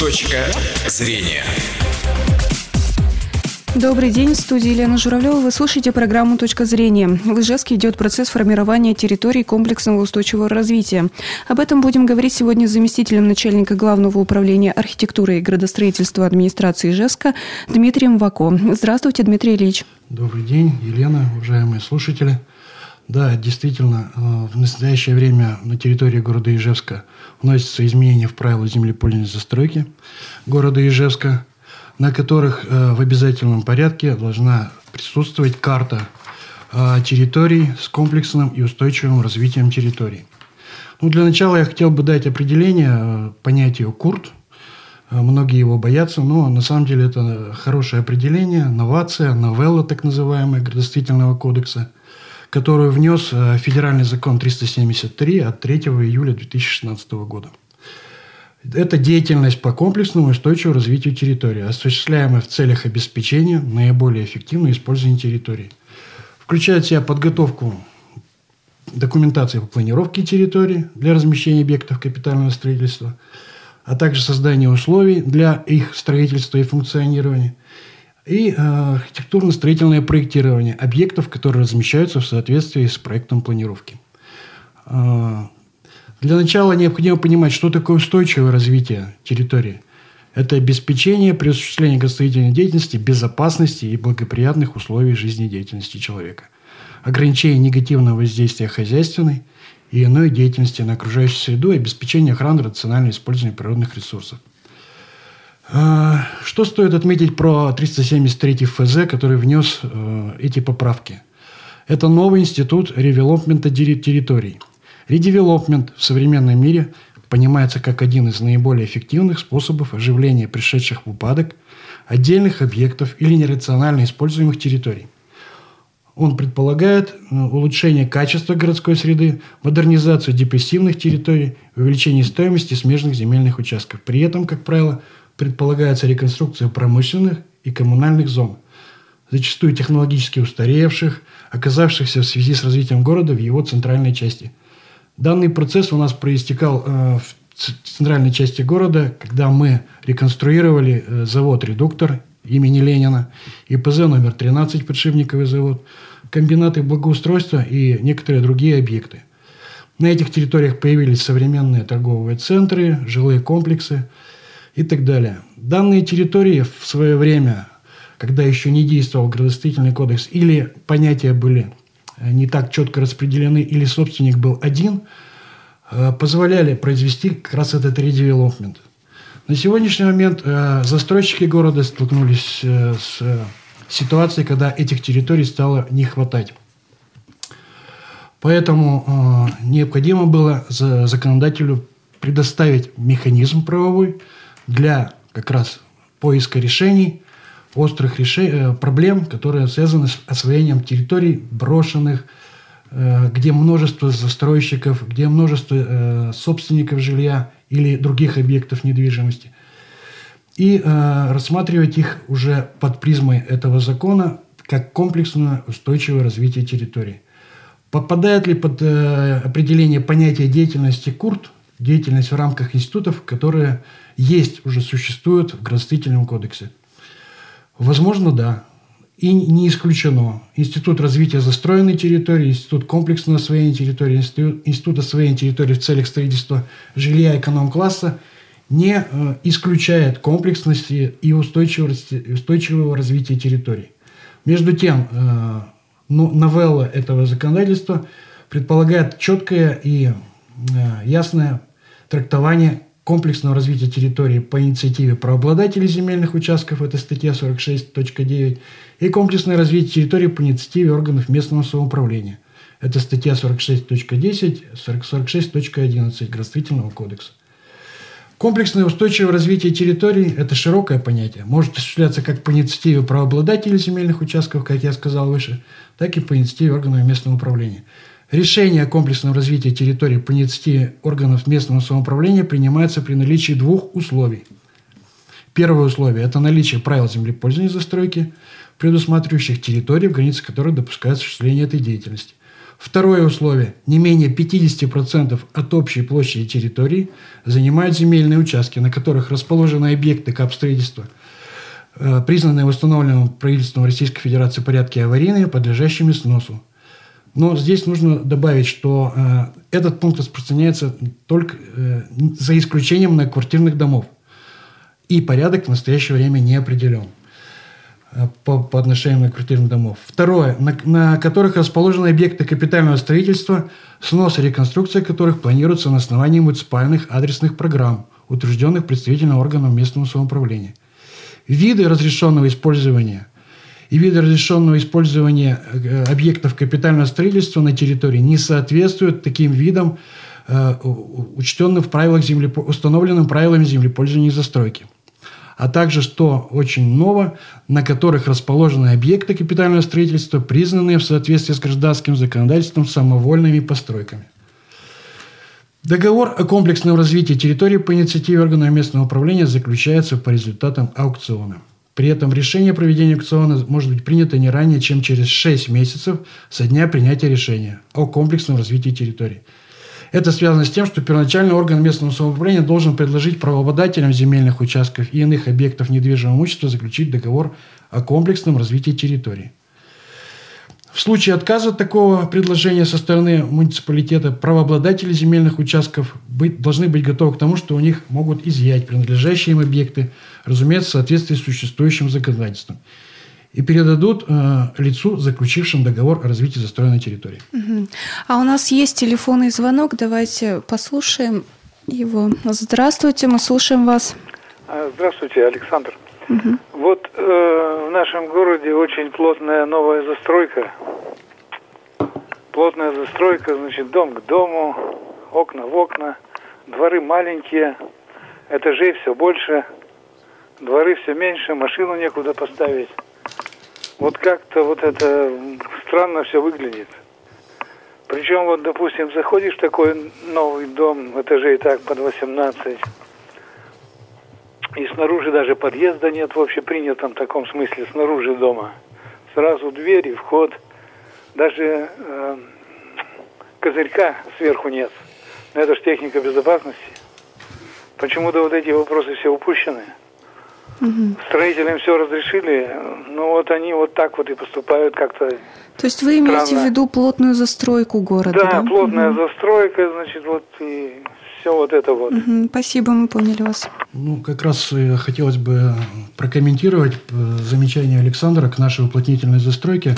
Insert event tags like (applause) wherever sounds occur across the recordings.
Точка зрения. Добрый день, в студии Елена Журавлева. Вы слушаете программу «Точка зрения». В Ижевске идет процесс формирования территорий комплексного устойчивого развития. Об этом будем говорить сегодня с заместителем начальника Главного управления архитектуры и градостроительства администрации Ижевска Дмитрием Вако. Здравствуйте, Дмитрий Ильич. Добрый день, Елена, уважаемые слушатели. Да, действительно, э, в настоящее время на территории города Ижевска вносятся изменения в правила землепольной застройки города Ижевска, на которых э, в обязательном порядке должна присутствовать карта э, территорий с комплексным и устойчивым развитием территорий. Ну, для начала я хотел бы дать определение понятию «курт». Многие его боятся, но на самом деле это хорошее определение, новация, новелла так называемая градостроительного кодекса – которую внес э, федеральный закон 373 от 3 июля 2016 года. Это деятельность по комплексному устойчивому развитию территории, осуществляемая в целях обеспечения наиболее эффективного использования территории. Включает в себя подготовку документации по планировке территории для размещения объектов капитального строительства, а также создание условий для их строительства и функционирования – и э, архитектурно-строительное проектирование объектов, которые размещаются в соответствии с проектом планировки. Э, для начала необходимо понимать, что такое устойчивое развитие территории. Это обеспечение при осуществлении градостроительной деятельности безопасности и благоприятных условий жизнедеятельности человека. Ограничение негативного воздействия хозяйственной и иной деятельности на окружающую среду и обеспечение охраны рационального использования природных ресурсов. А, что стоит отметить про 373 ФЗ, который внес э, эти поправки? Это новый институт ревелопмента территорий. Редевелопмент в современном мире понимается как один из наиболее эффективных способов оживления пришедших в упадок отдельных объектов или нерационально используемых территорий. Он предполагает э, улучшение качества городской среды, модернизацию депрессивных территорий, увеличение стоимости смежных земельных участков. При этом, как правило, предполагается реконструкция промышленных и коммунальных зон, зачастую технологически устаревших, оказавшихся в связи с развитием города в его центральной части. Данный процесс у нас проистекал э, в центральной части города, когда мы реконструировали э, завод-редуктор имени Ленина, ИПЗ номер 13, подшипниковый завод, комбинаты благоустройства и некоторые другие объекты. На этих территориях появились современные торговые центры, жилые комплексы – и так далее. Данные территории в свое время, когда еще не действовал градостроительный кодекс, или понятия были э, не так четко распределены, или собственник был один, э, позволяли произвести как раз этот редевелопмент. На сегодняшний момент э, застройщики города столкнулись с ситуацией, когда этих территорий стало не хватать. Поэтому необходимо было законодателю предоставить механизм правовой, для как раз поиска решений острых решений, э, проблем, которые связаны с освоением территорий брошенных, э, где множество застройщиков, где множество э, собственников жилья или других объектов недвижимости. И рассматривать их уже под призмой этого закона как комплексное устойчивое развитие территории. Попадает ли под определение понятия деятельности КУРТ деятельность в рамках институтов, которые есть, уже существуют в градостроительном кодексе? Возможно, да. И не исключено. Институт развития застроенной территории, Институт комплексного освоения территории, Институт, институт освоения территории в целях строительства жилья эконом-класса не э, исключает комплексности и устойчивости, устойчивого развития территорий. Между тем, э, ну, новелла этого законодательства предполагает четкое и э, ясное трактование комплексного развития территории по инициативе правообладателей земельных участков, это статья 46.9, и комплексное развитие территории по инициативе органов местного самоуправления. Это статья 46.10, 46.11 Градостроительного кодекса. Комплексное устойчивое развитие территории – это широкое понятие. Может осуществляться как по инициативе правообладателей земельных участков, как я сказал выше, так и по инициативе органов местного управления. Решение о комплексном развитии территории по инициативе органов местного самоуправления принимается при наличии двух условий. Первое условие – это наличие правил землепользования застройки, предусматривающих территории, в границах которых допускается осуществление этой деятельности. Второе условие. Не менее 50% от общей площади территории занимают земельные участки, на которых расположены объекты капстроительства, э, признанные установленным правительством Российской Федерации порядке аварийные, подлежащими сносу. Но здесь нужно добавить, что э, этот пункт распространяется только э, за исключением многоквартирных домов. И порядок в настоящее время не определен. Э, по, по отношению к квартирным домов. Второе, на, на которых расположены объекты капитального строительства, снос и реконструкция которых планируется на основании муниципальных адресных программ, утвержденных представительным органом местного самоуправления. Виды разрешенного использования и виды разрешенного использования э, объектов капитального строительства на территории не соответствуют таким видам, э, учтенным в правилах землеп... установленным правилами землепользования и застройки а также, что очень ново, на которых расположены объекты капитального строительства, признанные в соответствии с гражданским законодательством самовольными постройками. Договор о комплексном развитии территории по инициативе органов местного управления заключается по результатам аукциона. При этом решение о проведении аукциона может быть принято не ранее, чем через 6 месяцев со дня принятия решения о комплексном развитии территории – это связано с тем, что первоначальный орган местного самоуправления должен предложить правообладателям земельных участков и иных объектов недвижимого имущества заключить договор о комплексном развитии территории. В случае отказа такого предложения со стороны муниципалитета правообладатели земельных участков быть, должны быть готовы к тому, что у них могут изъять принадлежащие им объекты, разумеется, в соответствии с существующим законодательством и передадут э, лицу, заключившим договор о развитии застроенной территории. Угу. А у нас есть телефонный звонок, давайте послушаем его. Здравствуйте, мы слушаем вас. А, здравствуйте, Александр. Угу. Вот э, в нашем городе очень плотная новая застройка. Плотная застройка, значит, дом к дому, окна в окна, дворы маленькие, этажей все больше, дворы все меньше, машину некуда поставить вот как-то вот это странно все выглядит. Причем вот, допустим, заходишь в такой новый дом, этажей так под 18, и снаружи даже подъезда нет в общепринятом таком смысле, снаружи дома. Сразу двери, вход, даже э, козырька сверху нет. Но это же техника безопасности. Почему-то вот эти вопросы все упущены. Угу. Строителям все разрешили, но вот они вот так вот и поступают как-то. То есть вы имеете странно. в виду плотную застройку города? Да, да? плотная угу. застройка, значит, вот и все вот это вот. Угу, спасибо, мы поняли вас. Ну, как раз э, хотелось бы прокомментировать э, замечание Александра к нашей уплотнительной застройке.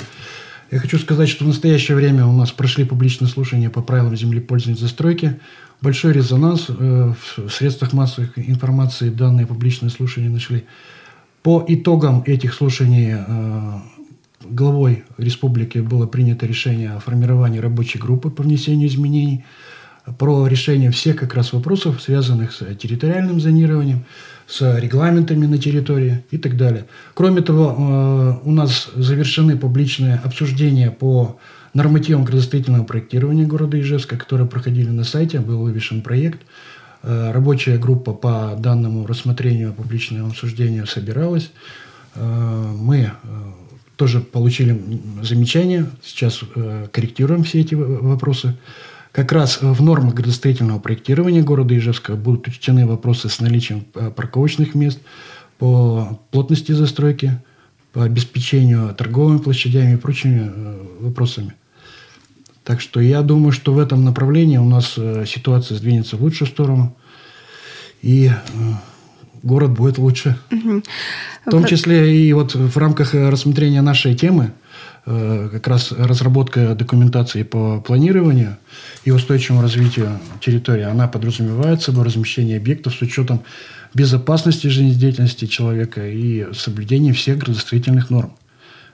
Я хочу сказать, что в настоящее время у нас прошли публичные слушания по правилам землепользования застройки. Большой резонанс э, в средствах массовой информации данные публичные слушания нашли. По итогам этих слушаний э, главой республики было принято решение о формировании рабочей группы по внесению изменений про решение всех как раз вопросов, связанных с территориальным зонированием, с регламентами на территории и так далее. Кроме того, э, у нас завершены публичные обсуждения по нормативам градостроительного проектирования города Ижевска, которые проходили на сайте, был вывешен проект. Э, рабочая группа по данному рассмотрению публичного обсуждения собиралась. Э, мы тоже получили замечания, сейчас корректируем все эти вопросы. Как раз в нормах градостроительного проектирования города Ижевска будут учтены вопросы с наличием э, парковочных мест, по плотности застройки, по обеспечению торговыми площадями и прочими э, вопросами. Так что я думаю, что в этом направлении у нас э, ситуация сдвинется в лучшую сторону, и город будет лучше. Угу. В том числе и вот в рамках рассмотрения нашей темы – Э, как раз разработка документации по планированию и устойчивому развитию территории, она подразумевает собой размещение объектов с учетом безопасности жизнедеятельности человека и соблюдения всех градостроительных норм.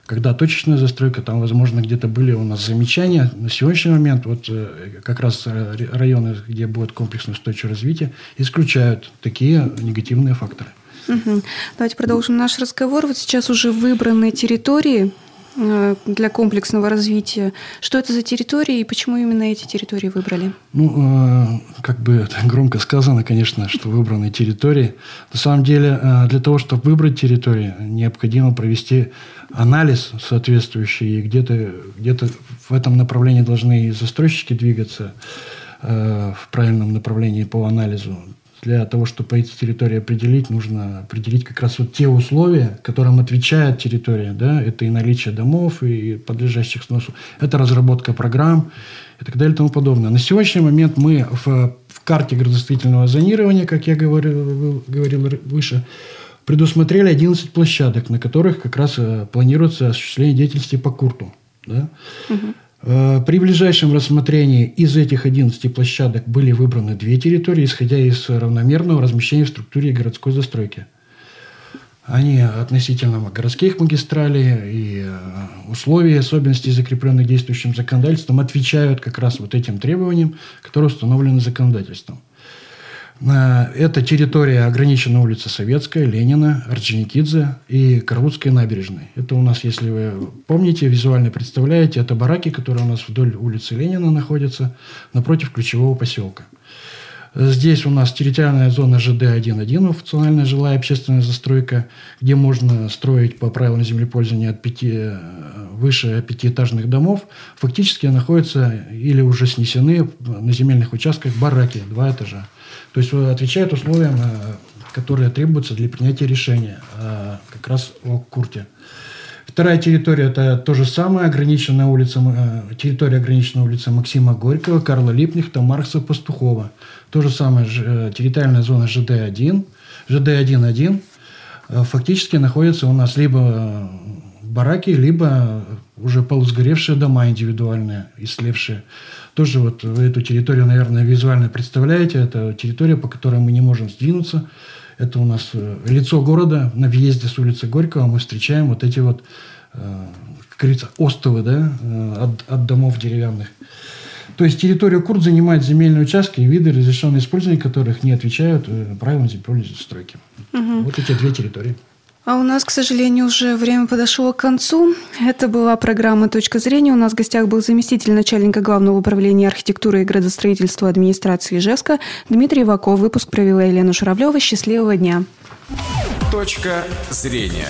Когда точечная застройка, там, возможно, где-то были у нас замечания. На сегодняшний момент вот э, как раз э, районы, где будет комплексное устойчивое развитие, исключают такие негативные факторы. Угу. Давайте продолжим наш разговор. Вот сейчас уже выбраны территории э, для комплексного развития. Что это за территории и почему именно эти территории выбрали? Ну, как бы (laughs) громко сказано, конечно, что выбраны территории. На самом деле, для того, чтобы выбрать территории, необходимо провести анализ соответствующий. И где-то где в этом направлении должны и застройщики двигаться в правильном направлении по анализу для того, чтобы эти территории определить, нужно определить как раз вот те условия, которым отвечает территория. Да? Это и наличие домов, и подлежащих сносу. Это разработка программ и так далее и тому подобное. На сегодняшний момент мы в, в карте градостроительного зонирования, как я говорил, говорил выше, предусмотрели 11 площадок, на которых как раз э, планируется осуществление деятельности по Курту. Да? Угу. Э, при ближайшем рассмотрении из этих 11 площадок были выбраны две территории, исходя из равномерного размещения в структуре городской застройки. Они относительно городских магистралей и э, условий, особенностей, закрепленных действующим законодательством, отвечают как раз вот этим требованиям, которые установлены законодательством. Это территория ограничена улица Советская, Ленина, Орджоникидзе и Карвудской набережной. Это у нас, если вы помните, визуально представляете, это бараки, которые у нас вдоль улицы Ленина находятся, напротив ключевого поселка. Здесь у нас территориальная зона ЖД-1.1, функциональная жилая общественная застройка, где можно строить по правилам землепользования от пяти, выше пятиэтажных домов. Фактически находятся или уже снесены на земельных участках бараки, два этажа. То есть отвечает условиям, э, которые требуются для принятия решения э, как раз о Курте. Вторая территория – это то же самое, ограниченная улица, э, территория ограниченная улица Максима Горького, Карла Липнихта, Маркса Пастухова. То же самое, территориальная зона ЖД-1, ЖД-1-1 фактически находится у нас либо бараки, либо уже полусгоревшие дома индивидуальные, ислевшие. Тоже вот вы эту территорию, наверное, визуально представляете. Это территория, по которой мы не можем сдвинуться. Это у нас э, лицо города. На въезде с улицы Горького мы встречаем вот эти вот, э, как говорится, остовы да, э, от, от домов деревянных. То есть территорию Курт занимает земельные участки и виды, разрешенные использования которых не отвечают правилам землепольной застройки. Угу. Вот эти две территории. А у нас, к сожалению, уже время подошло к концу. Это была программа «Точка зрения». У нас в гостях был заместитель начальника Главного управления архитектуры и градостроительства администрации Ижевска Дмитрий Ваков. Выпуск провела Елена Журавлева. Счастливого дня. «Точка зрения».